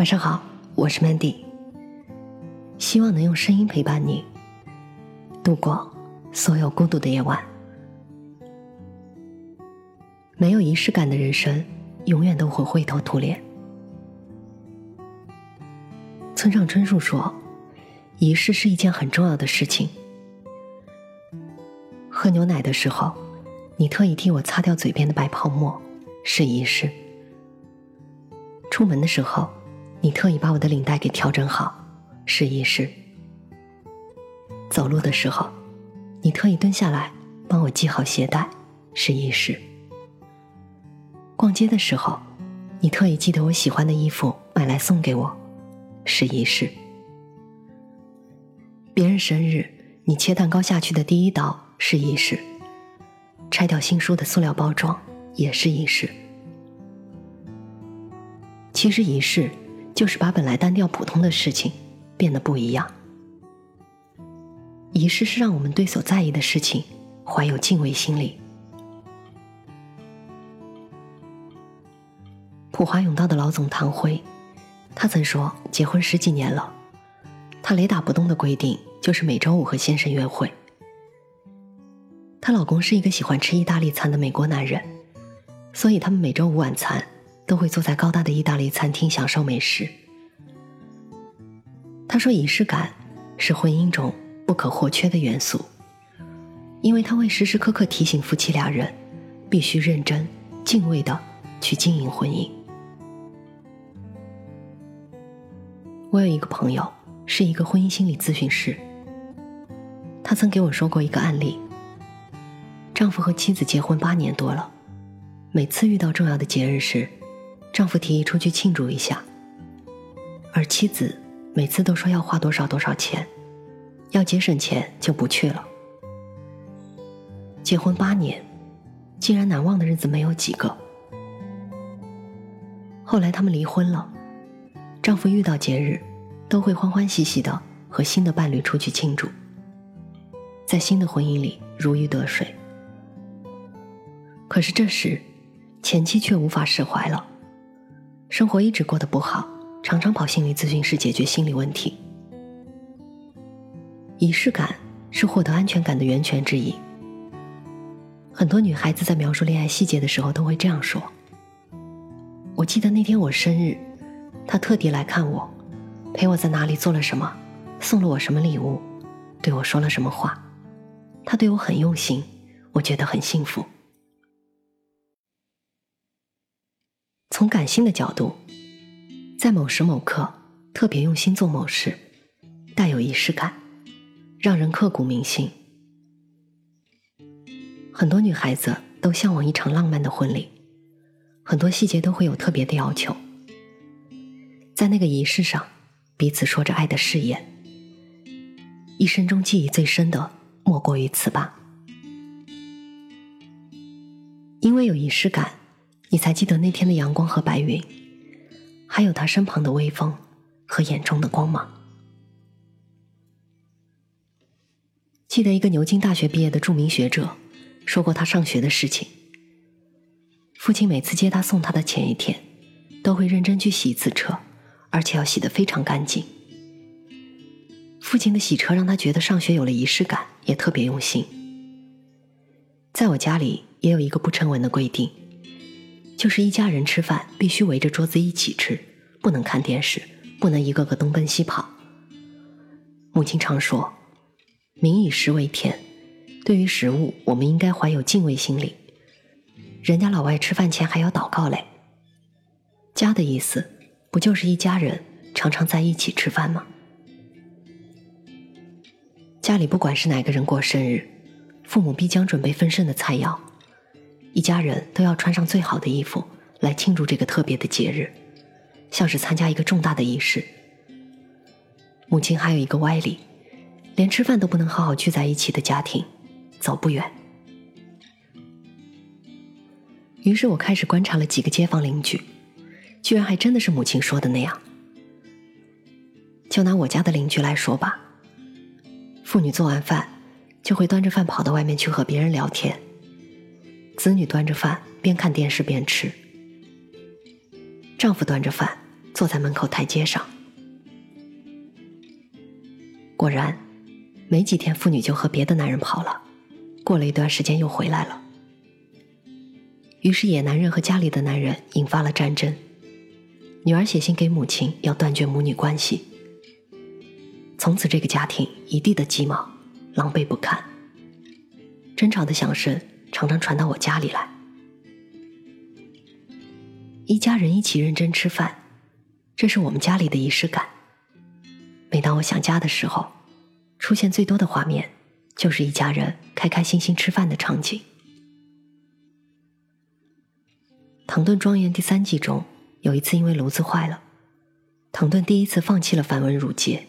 晚上好，我是 Mandy，希望能用声音陪伴你度过所有孤独的夜晚。没有仪式感的人生，永远都会灰头土脸。村上春树说：“仪式是一件很重要的事情。喝牛奶的时候，你特意替我擦掉嘴边的白泡沫，是仪式；出门的时候。”你特意把我的领带给调整好，是仪式。走路的时候，你特意蹲下来帮我系好鞋带，是仪式。逛街的时候，你特意记得我喜欢的衣服买来送给我，是仪式。别人生日，你切蛋糕下去的第一刀是仪式。拆掉新书的塑料包装也是仪式。其实仪式。就是把本来单调普通的事情变得不一样。仪式是让我们对所在意的事情怀有敬畏心理。普华永道的老总唐辉，他曾说，结婚十几年了，他雷打不动的规定就是每周五和先生约会。她老公是一个喜欢吃意大利餐的美国男人，所以他们每周五晚餐。都会坐在高大的意大利餐厅享受美食。他说：“仪式感是婚姻中不可或缺的元素，因为他会时时刻刻提醒夫妻俩人必须认真、敬畏的去经营婚姻。”我有一个朋友是一个婚姻心理咨询师，他曾给我说过一个案例：丈夫和妻子结婚八年多了，每次遇到重要的节日时。丈夫提议出去庆祝一下，而妻子每次都说要花多少多少钱，要节省钱就不去了。结婚八年，竟然难忘的日子没有几个。后来他们离婚了，丈夫遇到节日都会欢欢喜喜的和新的伴侣出去庆祝，在新的婚姻里如鱼得水。可是这时，前妻却无法释怀了。生活一直过得不好，常常跑心理咨询室解决心理问题。仪式感是获得安全感的源泉之一。很多女孩子在描述恋爱细节的时候都会这样说：“我记得那天我生日，他特地来看我，陪我在哪里做了什么，送了我什么礼物，对我说了什么话，他对我很用心，我觉得很幸福。”从感性的角度，在某时某刻特别用心做某事，带有仪式感，让人刻骨铭心。很多女孩子都向往一场浪漫的婚礼，很多细节都会有特别的要求。在那个仪式上，彼此说着爱的誓言，一生中记忆最深的莫过于此吧。因为有仪式感。你才记得那天的阳光和白云，还有他身旁的微风和眼中的光芒。记得一个牛津大学毕业的著名学者说过他上学的事情。父亲每次接他送他的前一天，都会认真去洗一次车，而且要洗得非常干净。父亲的洗车让他觉得上学有了仪式感，也特别用心。在我家里也有一个不成文的规定。就是一家人吃饭必须围着桌子一起吃，不能看电视，不能一个个东奔西跑。母亲常说：“民以食为天。”对于食物，我们应该怀有敬畏心理。人家老外吃饭前还要祷告嘞。家的意思，不就是一家人常常在一起吃饭吗？家里不管是哪个人过生日，父母必将准备丰盛的菜肴。一家人都要穿上最好的衣服来庆祝这个特别的节日，像是参加一个重大的仪式。母亲还有一个歪理，连吃饭都不能好好聚在一起的家庭，走不远。于是我开始观察了几个街坊邻居，居然还真的是母亲说的那样。就拿我家的邻居来说吧，妇女做完饭就会端着饭跑到外面去和别人聊天。子女端着饭边看电视边吃，丈夫端着饭坐在门口台阶上。果然，没几天，妇女就和别的男人跑了。过了一段时间，又回来了。于是，野男人和家里的男人引发了战争。女儿写信给母亲，要断绝母女关系。从此，这个家庭一地的鸡毛，狼狈不堪。争吵的响声常常传到我家里来。一家人一起认真吃饭，这是我们家里的仪式感。每当我想家的时候，出现最多的画面就是一家人开开心心吃饭的场景。《唐顿庄园》第三季中有一次，因为炉子坏了，唐顿第一次放弃了繁文缛节。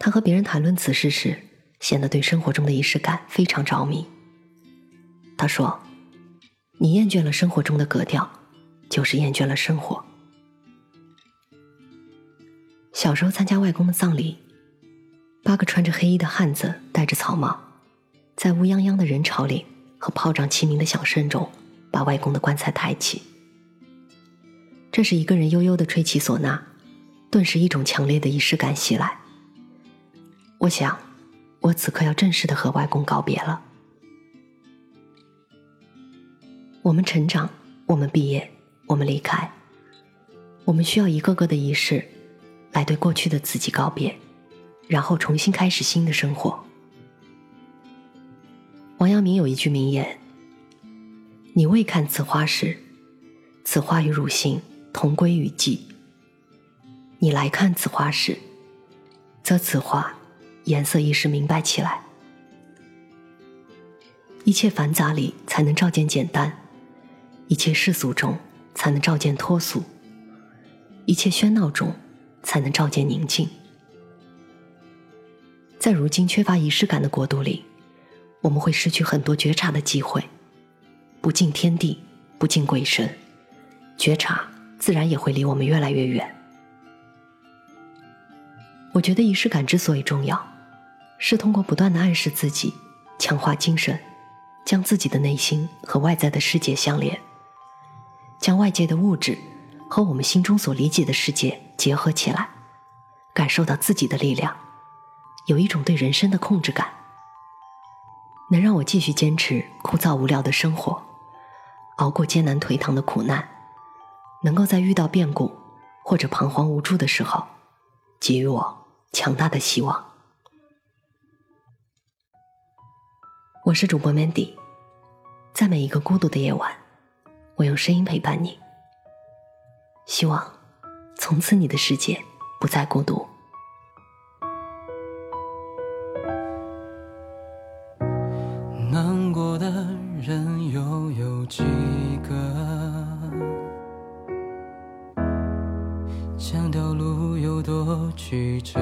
他和别人谈论此事时，显得对生活中的仪式感非常着迷。他说：“你厌倦了生活中的格调，就是厌倦了生活。”小时候参加外公的葬礼，八个穿着黑衣的汉子戴着草帽，在乌泱泱的人潮里和炮仗齐鸣的响声中，把外公的棺材抬起。这时，一个人悠悠的吹起唢呐，顿时一种强烈的仪式感袭来。我想，我此刻要正式的和外公告别了。我们成长，我们毕业，我们离开，我们需要一个个的仪式。来对过去的自己告别，然后重新开始新的生活。王阳明有一句名言：“你未看此花时，此花与汝心同归于尽；你来看此花时，则此花颜色一时明白起来。一切繁杂里才能照见简单，一切世俗中才能照见脱俗，一切喧闹中。”才能照见宁静。在如今缺乏仪式感的国度里，我们会失去很多觉察的机会，不敬天地，不敬鬼神，觉察自然也会离我们越来越远。我觉得仪式感之所以重要，是通过不断的暗示自己，强化精神，将自己的内心和外在的世界相连，将外界的物质。和我们心中所理解的世界结合起来，感受到自己的力量，有一种对人生的控制感，能让我继续坚持枯燥无聊的生活，熬过艰难颓唐的苦难，能够在遇到变故或者彷徨无助的时候，给予我强大的希望。我是主播 Mandy，在每一个孤独的夜晚，我用声音陪伴你。希望从此你的世界不再孤独。难过的人又有几个？这条路有多曲折？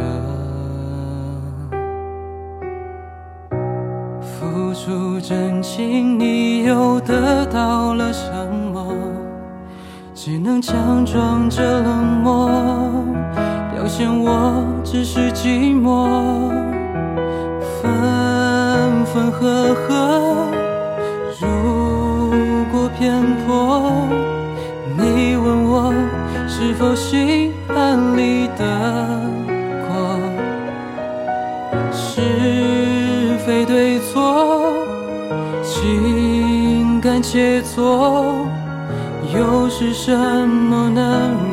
付出真情，你又得到了什么？只能强装着冷漠，表现我只是寂寞。分分合合，如果偏颇，你问我是否心安理得过？是非对错，情感切磋。又是什么能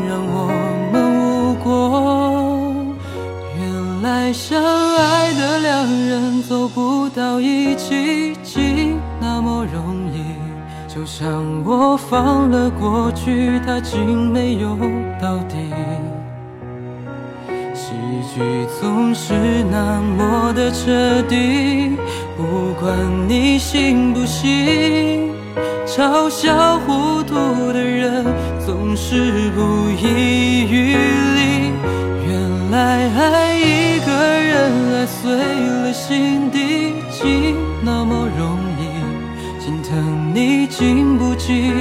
让我们无果？原来相爱的两人走不到一起，竟那么容易。就像我放了过去，他竟没有到底。喜剧总是那么的彻底，不管你信不信。嘲笑糊涂的人总是不遗余力。原来爱一个人，爱碎了心底，竟那么容易。心疼你经不起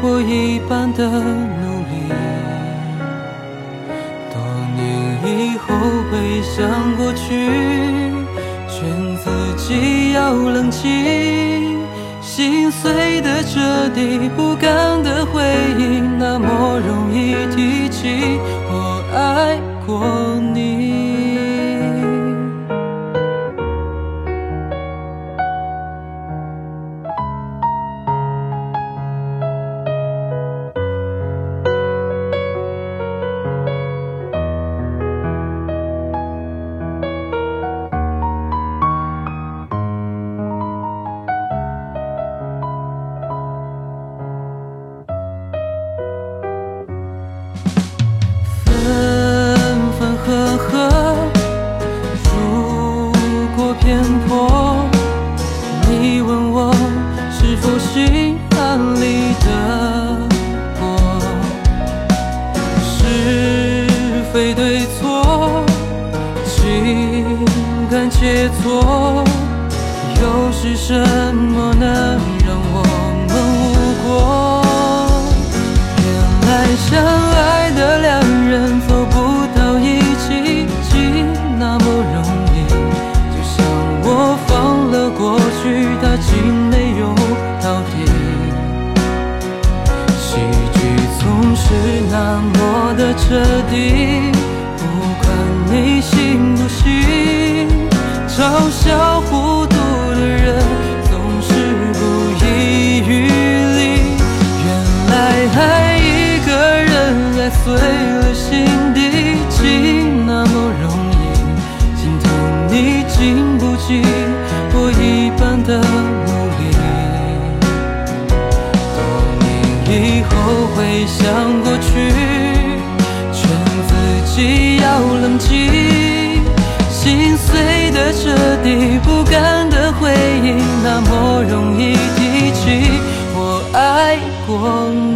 我一般的努力。多年以后回想过去，劝自己要冷静。心碎的彻底，不甘的回忆，那么容易。提起我爱过切磋，又是什么能让我们无果？原来相爱的两人走不到一起，竟那么容易。就像我放了过去，它竟没有到底。喜剧总是那么的彻底，嘲笑糊涂的人总是不遗余力。原来爱一个人，爱碎了心底，竟那么容易。心疼你经不起我一般的努力。多年以后回想过去，劝自己要冷静。的彻底，不甘的回忆，那么容易提起我爱过。